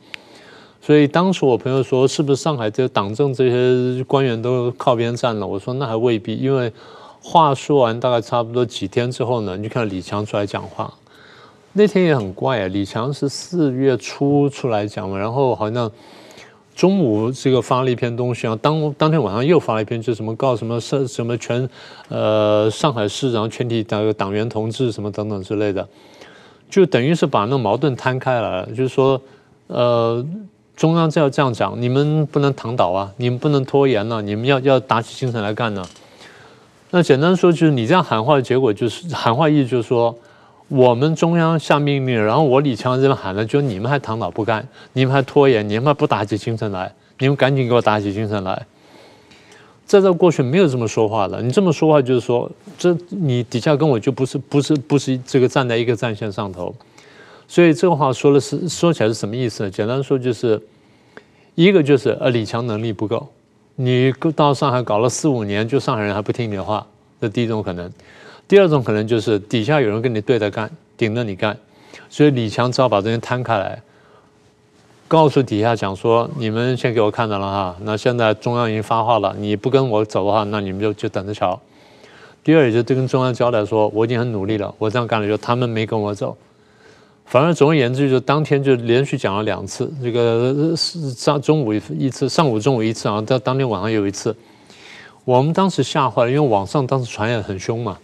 所以当时我朋友说，是不是上海这党政这些官员都靠边站了？我说那还未必，因为话说完大概差不多几天之后呢，你就看李强出来讲话。那天也很怪啊，李强是四月初出来讲嘛，然后好像中午这个发了一篇东西啊，当当天晚上又发了一篇，就什么告什么什什么全呃上海市，然后全体党党员同志什么等等之类的，就等于是把那矛盾摊开了，就是说呃中央就要这样讲，你们不能躺倒啊，你们不能拖延了，你们要要打起精神来干呢。那简单说就是你这样喊话的结果就是喊话意思就是说。我们中央下命令，然后我李强这边喊了，就你们还躺倒不干，你们还拖延，你们还不打起精神来，你们赶紧给我打起精神来。在这过去没有这么说话的，你这么说话就是说，这你底下跟我就不是不是不是这个站在一个战线上头，所以这个话说的是说起来是什么意思？简单说就是，一个就是呃李强能力不够，你到上海搞了四五年，就上海人还不听你的话，这第一种可能。第二种可能就是底下有人跟你对着干，顶着你干，所以李强只好把这些摊开来，告诉底下讲说：你们先给我看着了哈，那现在中央已经发话了，你不跟我走的话，那你们就就等着瞧。第二，也就跟中央交代说，我已经很努力了，我这样干了，就他们没跟我走。反正总而言之，就当天就连续讲了两次，这个上中午一次，上午中午一次啊，到当天晚上有一次。我们当时吓坏了，因为网上当时传也很凶嘛。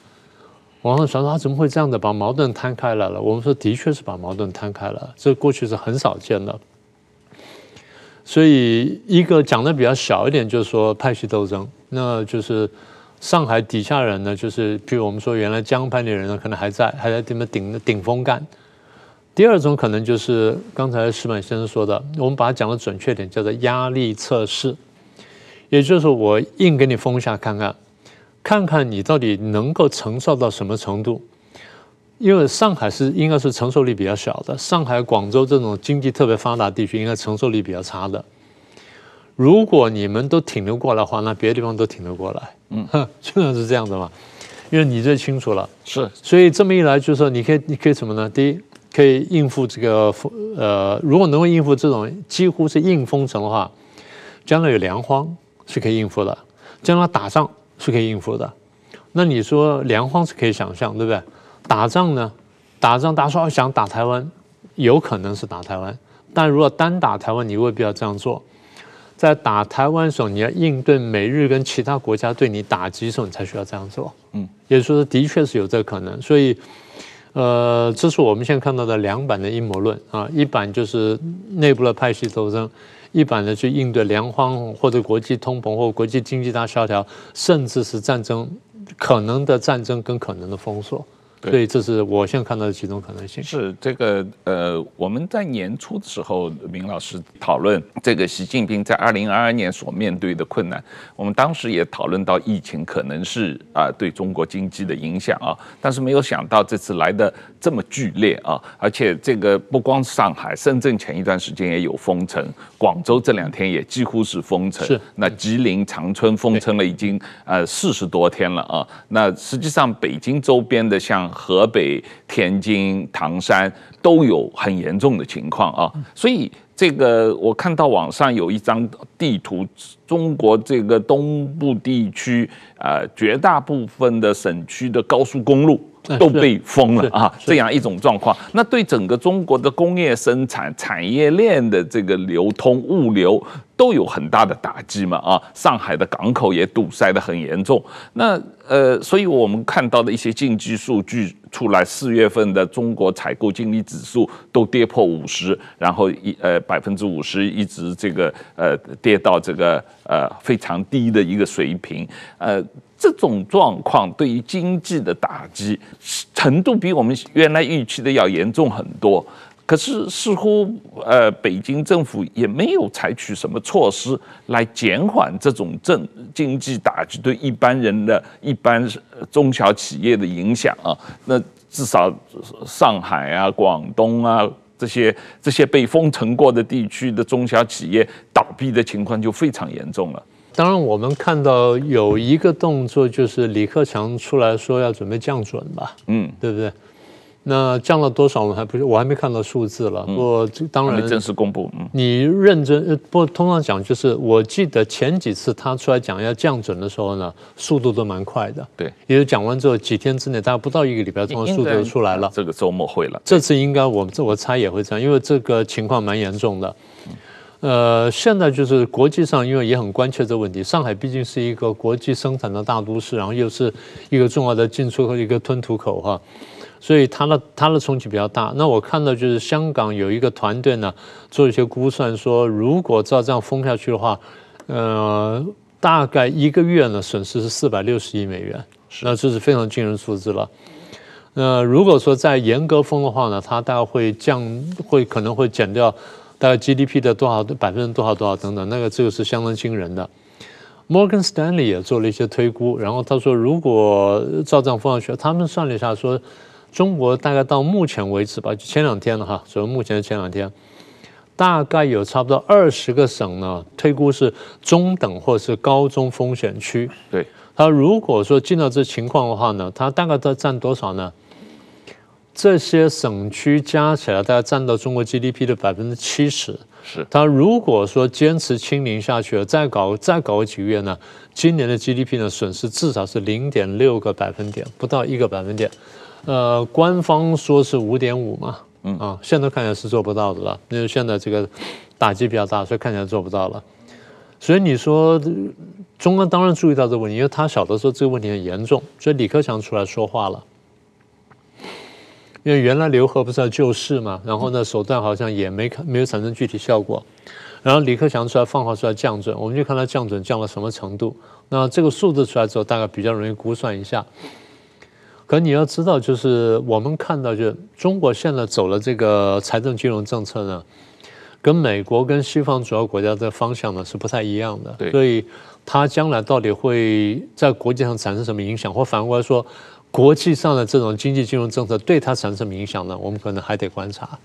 网上传说他怎么会这样的把矛盾摊开来了？我们说的确是把矛盾摊开了，这过去是很少见的。所以一个讲的比较小一点，就是说派系斗争，那就是上海底下人呢，就是比如我们说原来江派的人呢，可能还在还在这边顶顶风干。第二种可能就是刚才石板先生说的，我们把它讲的准确点，叫做压力测试，也就是我硬给你封下看看。看看你到底能够承受到什么程度，因为上海是应该是承受力比较小的，上海、广州这种经济特别发达地区应该承受力比较差的。如果你们都挺得过来的话，那别的地方都挺得过来。嗯，基本上是这样的嘛，因为你最清楚了。是，所以这么一来，就是说你可以，你可以什么呢？第一，可以应付这个呃，如果能够应付这种几乎是硬封城的话，将来有粮荒是可以应付的，将来打仗。是可以应付的，那你说粮荒是可以想象，对不对？打仗呢？打仗，大家说想打台湾，有可能是打台湾，但如果单打台湾，你未必要这样做。在打台湾的时候，你要应对美日跟其他国家对你打击的时候，你才需要这样做。嗯，也就是说，的确是有这个可能。所以，呃，这是我们现在看到的两版的阴谋论啊，一版就是内部的派系斗争。一版呢去应对粮荒或者国际通膨或国际经济大萧条，甚至是战争，可能的战争跟可能的封锁。所以这是我现在看到的几种可能性。是这个呃，我们在年初的时候，明老师讨论这个习近平在二零二二年所面对的困难。我们当时也讨论到疫情可能是啊对中国经济的影响啊，但是没有想到这次来的这么剧烈啊，而且这个不光上海、深圳前一段时间也有封城，广州这两天也几乎是封城。是。那吉林长春封城了已经呃四十多天了啊。那实际上北京周边的像。河北、天津、唐山都有很严重的情况啊，所以这个我看到网上有一张地图，中国这个东部地区啊，绝大部分的省区的高速公路都被封了啊，这样一种状况，那对整个中国的工业生产、产业链的这个流通、物流都有很大的打击嘛啊，上海的港口也堵塞得很严重。那呃，所以我们看到的一些经济数据出来，四月份的中国采购经理指数都跌破五十，然后一呃百分之五十一直这个呃跌到这个呃非常低的一个水平。呃，这种状况对于经济的打击程度比我们原来预期的要严重很多。可是似乎呃，北京政府也没有采取什么措施来减缓这种政经济打击对一般人的一般中小企业的影响啊。那至少上海啊、广东啊这些这些被封城过的地区的中小企业倒闭的情况就非常严重了。当然，我们看到有一个动作，就是李克强出来说要准备降准吧，嗯，对不对？那降了多少？我还不是，我还没看到数字了。不过当然，正式公布。你认真，不过通常讲就是，我记得前几次他出来讲要降准的时候呢，速度都蛮快的。对，也就讲完之后几天之内，大概不到一个礼拜，中的速度就出来了。这个周末会了。这次应该我这我猜也会这样，因为这个情况蛮严重的。呃，现在就是国际上，因为也很关切这个问题。上海毕竟是一个国际生产的大都市，然后又是一个重要的进出口一个吞吐口哈。所以它的它的冲击比较大。那我看到就是香港有一个团队呢，做一些估算，说如果照这样封下去的话，呃，大概一个月呢损失是四百六十亿美元，那这是非常惊人数字了。那如果说再严格封的话呢，它大概会降，会可能会减掉大概 GDP 的多少百分之多少多少等等，那个这个是相当惊人的。Morgan Stanley 也做了一些推估，然后他说如果照这样封下去，他们算了一下说。中国大概到目前为止吧，就前两天了哈，所以目前的前两天，大概有差不多二十个省呢，推估是中等或是高中风险区。对，他如果说进到这情况的话呢，它大概都占多少呢？这些省区加起来大概占到中国 GDP 的百分之七十。是，他如果说坚持清零下去了，再搞再搞几个月呢，今年的 GDP 呢损失至少是零点六个百分点，不到一个百分点。呃，官方说是五点五嘛，嗯啊，现在看起来是做不到的了，因为现在这个打击比较大，所以看起来做不到了。所以你说中央当然注意到这个问题，因为他晓得说这个问题很严重，所以李克强出来说话了。因为原来刘鹤不是要救市嘛，然后呢手段好像也没看没有产生具体效果，然后李克强出来放话出来降准，我们就看他降准降到什么程度。那这个数字出来之后，大概比较容易估算一下。可你要知道，就是我们看到，就中国现在走了这个财政金融政策呢，跟美国跟西方主要国家的方向呢是不太一样的。对，所以它将来到底会在国际上产生什么影响，或反过来说，国际上的这种经济金融政策对它产生什么影响呢？我们可能还得观察。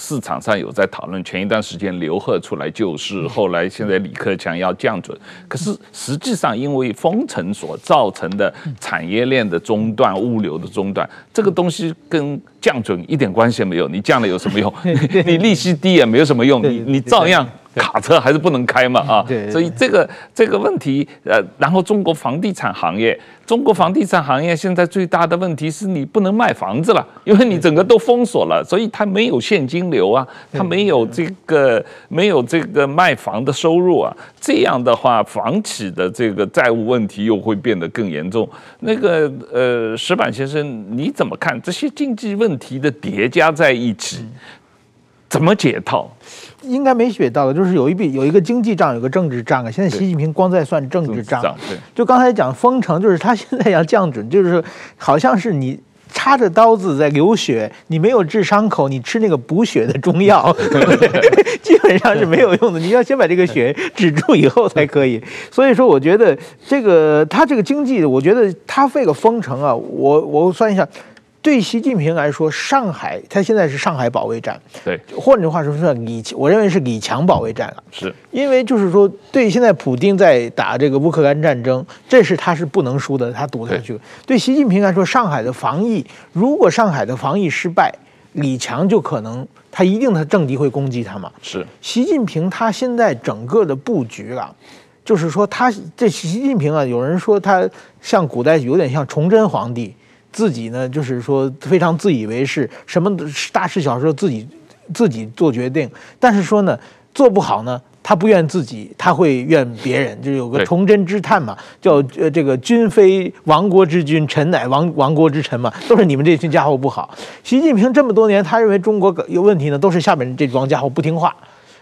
市场上有在讨论，前一段时间刘鹤出来救市，后来现在李克强要降准，可是实际上因为封城所造成的产业链的中断、物流的中断，这个东西跟降准一点关系也没有。你降了有什么用？你利息低也没有什么用，你你照样。卡车还是不能开嘛啊，所以这个这个问题，呃，然后中国房地产行业，中国房地产行业现在最大的问题是你不能卖房子了，因为你整个都封锁了，所以它没有现金流啊，它没有这个没有这个卖房的收入啊，这样的话，房企的这个债务问题又会变得更严重。那个呃，石板先生，你怎么看这些经济问题的叠加在一起，怎么解套？应该没学到的，就是有一笔有一个经济账，有个政治账啊。现在习近平光在算政治账，对，就刚才讲封城，就是他现在要降准，就是好像是你插着刀子在流血，你没有治伤口，你吃那个补血的中药，基本上是没有用的。你要先把这个血止住以后才可以。所以说，我觉得这个他这个经济，我觉得他这个封城啊，我我算一下。对习近平来说，上海他现在是上海保卫战，对，换句话说是李，我认为是李强保卫战了，是因为就是说，对现在普京在打这个乌克兰战争，这是他是不能输的，他赌下去。对习近平来说，上海的防疫，如果上海的防疫失败，李强就可能他一定他政敌会攻击他嘛。是习近平他现在整个的布局啊，就是说他这习近平啊，有人说他像古代有点像崇祯皇帝。自己呢，就是说非常自以为是，什么大事小事自己自己做决定。但是说呢，做不好呢，他不怨自己，他会怨别人。就有个崇祯之叹嘛，叫呃这个君非亡国之君，臣乃亡亡国之臣嘛，都是你们这群家伙不好。习近平这么多年，他认为中国有问题呢，都是下面这帮家伙不听话。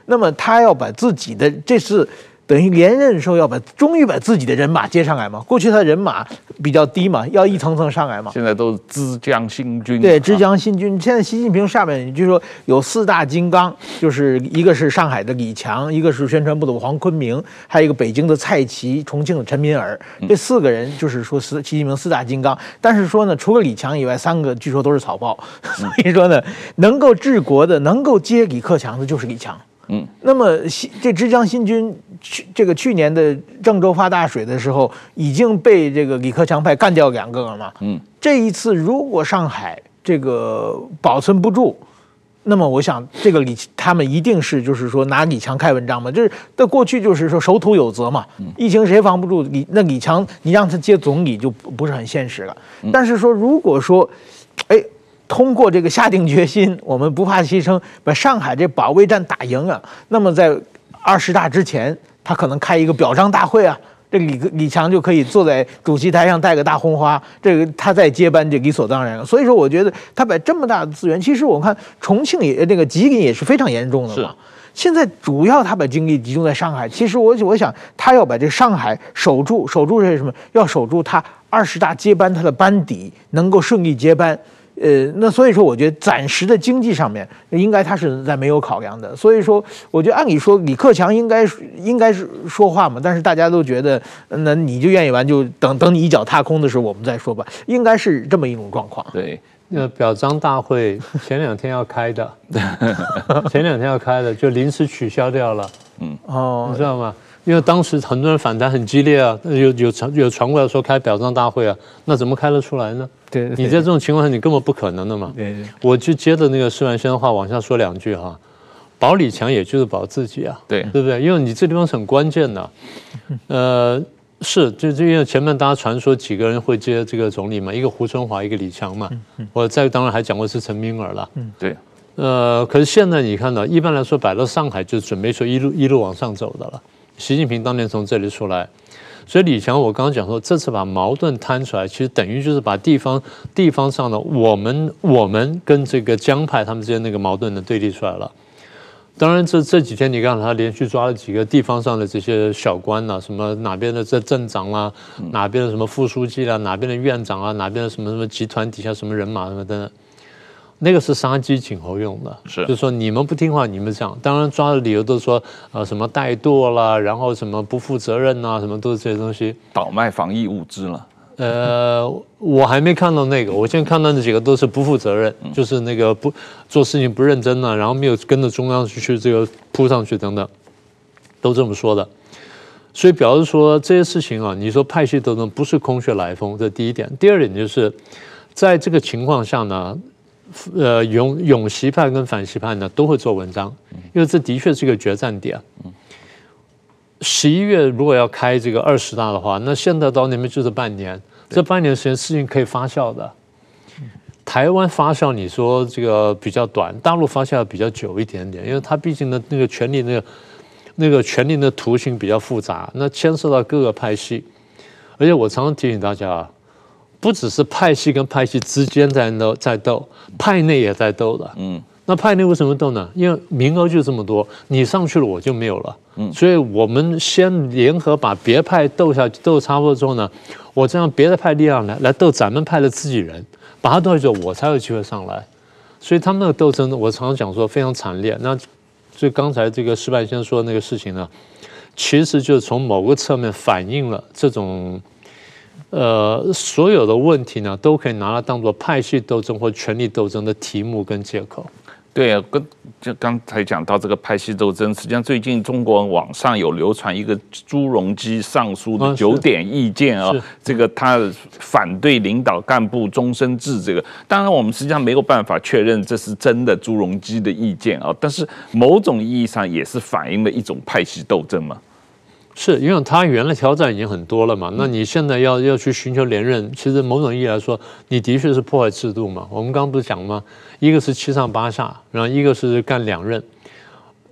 那么他要把自己的这次。等于连任的时候要把终于把自己的人马接上来嘛？过去他的人马比较低嘛，要一层层上来嘛。现在都是之江新军。对，之江新军。现在习近平下面据说有四大金刚，就是一个是上海的李强，一个是宣传部的黄坤明，还有一个北京的蔡奇，重庆的陈敏尔。这四个人就是说四习近平四大金刚。但是说呢，除了李强以外，三个据说都是草包。所以说呢，能够治国的，能够接李克强的，就是李强。嗯，那么新这之江新军去这个去年的郑州发大水的时候，已经被这个李克强派干掉两个了嘛。嗯，这一次如果上海这个保存不住，那么我想这个李他们一定是就是说拿李强开文章嘛。就是在过去就是说守土有责嘛，疫情谁防不住李那李强你让他接总理就不是很现实了。但是说如果说，哎。通过这个下定决心，我们不怕牺牲，把上海这保卫战打赢了。那么在二十大之前，他可能开一个表彰大会啊，这个李李强就可以坐在主席台上戴个大红花，这个他在接班就理所当然了。所以说，我觉得他把这么大的资源，其实我看重庆也那个吉林也是非常严重的嘛。现在主要他把精力集中在上海，其实我我想他要把这上海守住，守住是什么？要守住他二十大接班他的班底能够顺利接班。呃，那所以说，我觉得暂时的经济上面，应该他是在没有考量的。所以说，我觉得按理说，李克强应该应该是说话嘛，但是大家都觉得，那你就愿意玩，就等等你一脚踏空的时候，我们再说吧。应该是这么一种状况。对，那表彰大会前两天要开的，前两天要开的，就临时取消掉了。嗯，哦，你知道吗？因为当时很多人反弹很激烈啊，有有传有传过来说开表彰大会啊，那怎么开得出来呢？对，你在这种情况下，你根本不可能的嘛。对，我就接着那个施万轩的话往下说两句哈。保李强也就是保自己啊，对，对不对？因为你这地方是很关键的。呃，是，就就因为前面大家传说几个人会接这个总理嘛，一个胡春华，一个李强嘛。我再当然还讲过是陈敏尔了。嗯，对。呃，可是现在你看到，一般来说摆到上海就准备说一路一路往上走的了。习近平当年从这里出来。所以李强，我刚刚讲说，这次把矛盾摊出来，其实等于就是把地方地方上的我们我们跟这个江派他们之间那个矛盾的对立出来了。当然，这这几天你看他连续抓了几个地方上的这些小官呐、什么哪边的这镇长啦、啊，哪边的什么副书记啦、啊，哪边的院长啊，哪边的什么什么集团底下什么人马什么等等。那个是杀鸡儆猴用的，是，就是说你们不听话，你们这样。当然抓的理由都是说，呃，什么怠惰啦，然后什么不负责任呐，什么都是这些东西。倒卖防疫物资了。呃，我还没看到那个，我现在看到那几个都是不负责任，嗯、就是那个不做事情不认真呐，然后没有跟着中央去去这个扑上去等等，都这么说的。所以表示说这些事情啊，你说派系斗争不是空穴来风，这第一点。第二点就是，在这个情况下呢。呃，永永习派跟反习派呢都会做文章，因为这的确是一个决战点。十一月如果要开这个二十大的话，那现在到那边就是半年，这半年时间事情可以发酵的。台湾发酵你说这个比较短，大陆发酵比较久一点点，因为它毕竟呢那个权力那个那个权力的图形比较复杂，那牵涉到各个派系，而且我常常提醒大家啊。不只是派系跟派系之间在斗，在斗，派内也在斗的。嗯，那派内为什么斗呢？因为名额就这么多，你上去了我就没有了。嗯，所以我们先联合把别派斗下去，斗差不多之后呢，我再让别的派力量来来斗咱们派的自己人，把他斗下去，我才有机会上来。所以他们那个斗争，我常常讲说非常惨烈。那就刚才这个施万先生说的那个事情呢，其实就是从某个侧面反映了这种。呃，所有的问题呢，都可以拿它当做派系斗争或权力斗争的题目跟借口。对啊，跟就刚才讲到这个派系斗争，实际上最近中国网上有流传一个朱镕基上书的九点意见啊，这个他反对领导干部终身制。这个当然我们实际上没有办法确认这是真的朱镕基的意见啊，但是某种意义上也是反映了一种派系斗争嘛。是因为他原来挑战已经很多了嘛，那你现在要要去寻求连任，其实某种意义来说，你的确是破坏制度嘛。我们刚刚不是讲吗？一个是七上八下，然后一个是干两任，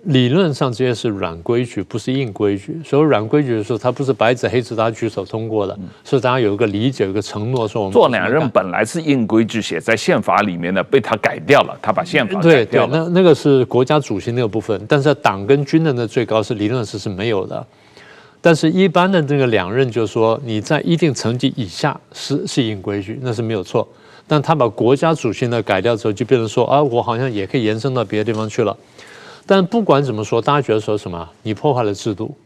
理论上这些是软规矩，不是硬规矩。所谓软规矩的时候，它不是白纸黑字，大家举手通过的，嗯、是大家有一个理解，有一个承诺，说我们做两任本来是硬规矩写在宪法里面的，被他改掉了，他把宪法改掉了。对对，那那个是国家主席那个部分，但是党跟军人的最高是理论上是没有的。但是一般的这个两任，就是说你在一定层级以下是是硬规矩，那是没有错。但他把国家主席呢改掉之后，就变成说啊，我好像也可以延伸到别的地方去了。但不管怎么说，大家觉得说什么？你破坏了制度。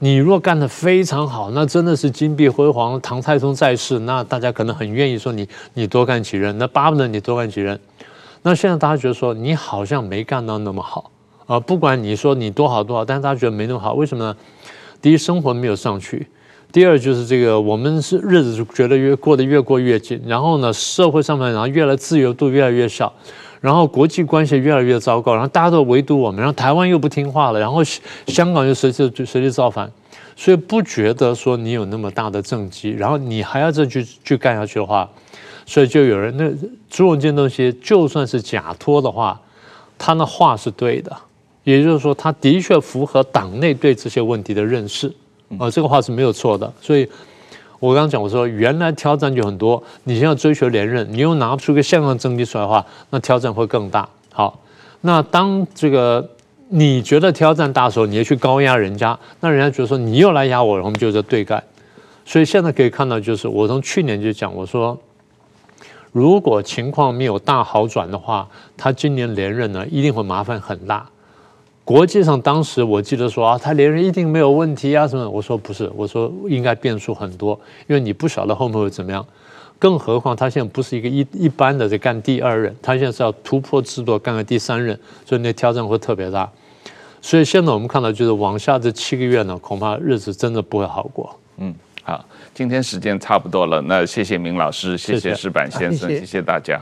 你若干得非常好，那真的是金碧辉煌。唐太宗在世，那大家可能很愿意说你你多干几任，那巴不得你多干几任。那现在大家觉得说你好像没干到那么好啊。不管你说你多好多好，但是大家觉得没那么好，为什么呢？第一，生活没有上去；第二，就是这个我们是日子是觉得越过得越过越紧，然后呢，社会上面然后越来自由度越来越小，然后国际关系越来越糟糕，然后大家都围堵我们，然后台湾又不听话了，然后香港又随时随地造反，所以不觉得说你有那么大的政绩，然后你还要再去去干下去的话，所以就有人那朱永健东西就算是假托的话，他那话是对的。也就是说，他的确符合党内对这些问题的认识，啊，这个话是没有错的。所以，我刚刚讲，我说原来挑战就很多，你现在追求连任，你又拿不出个像样政绩出来的话，那挑战会更大。好，那当这个你觉得挑战大的时候，你要去高压人家，那人家觉得说你又来压我，然后我们就在对干。所以现在可以看到，就是我从去年就讲，我说如果情况没有大好转的话，他今年连任呢，一定会麻烦很大。国际上当时我记得说啊，他连任一定没有问题啊什么？我说不是，我说应该变数很多，因为你不晓得后面会怎么样。更何况他现在不是一个一一般的在干第二任，他现在是要突破制度干个第三任，所以那挑战会特别大。所以现在我们看到就是往下这七个月呢，恐怕日子真的不会好过。嗯，好，今天时间差不多了，那谢谢明老师，谢谢石板先生，谢谢，谢谢大家。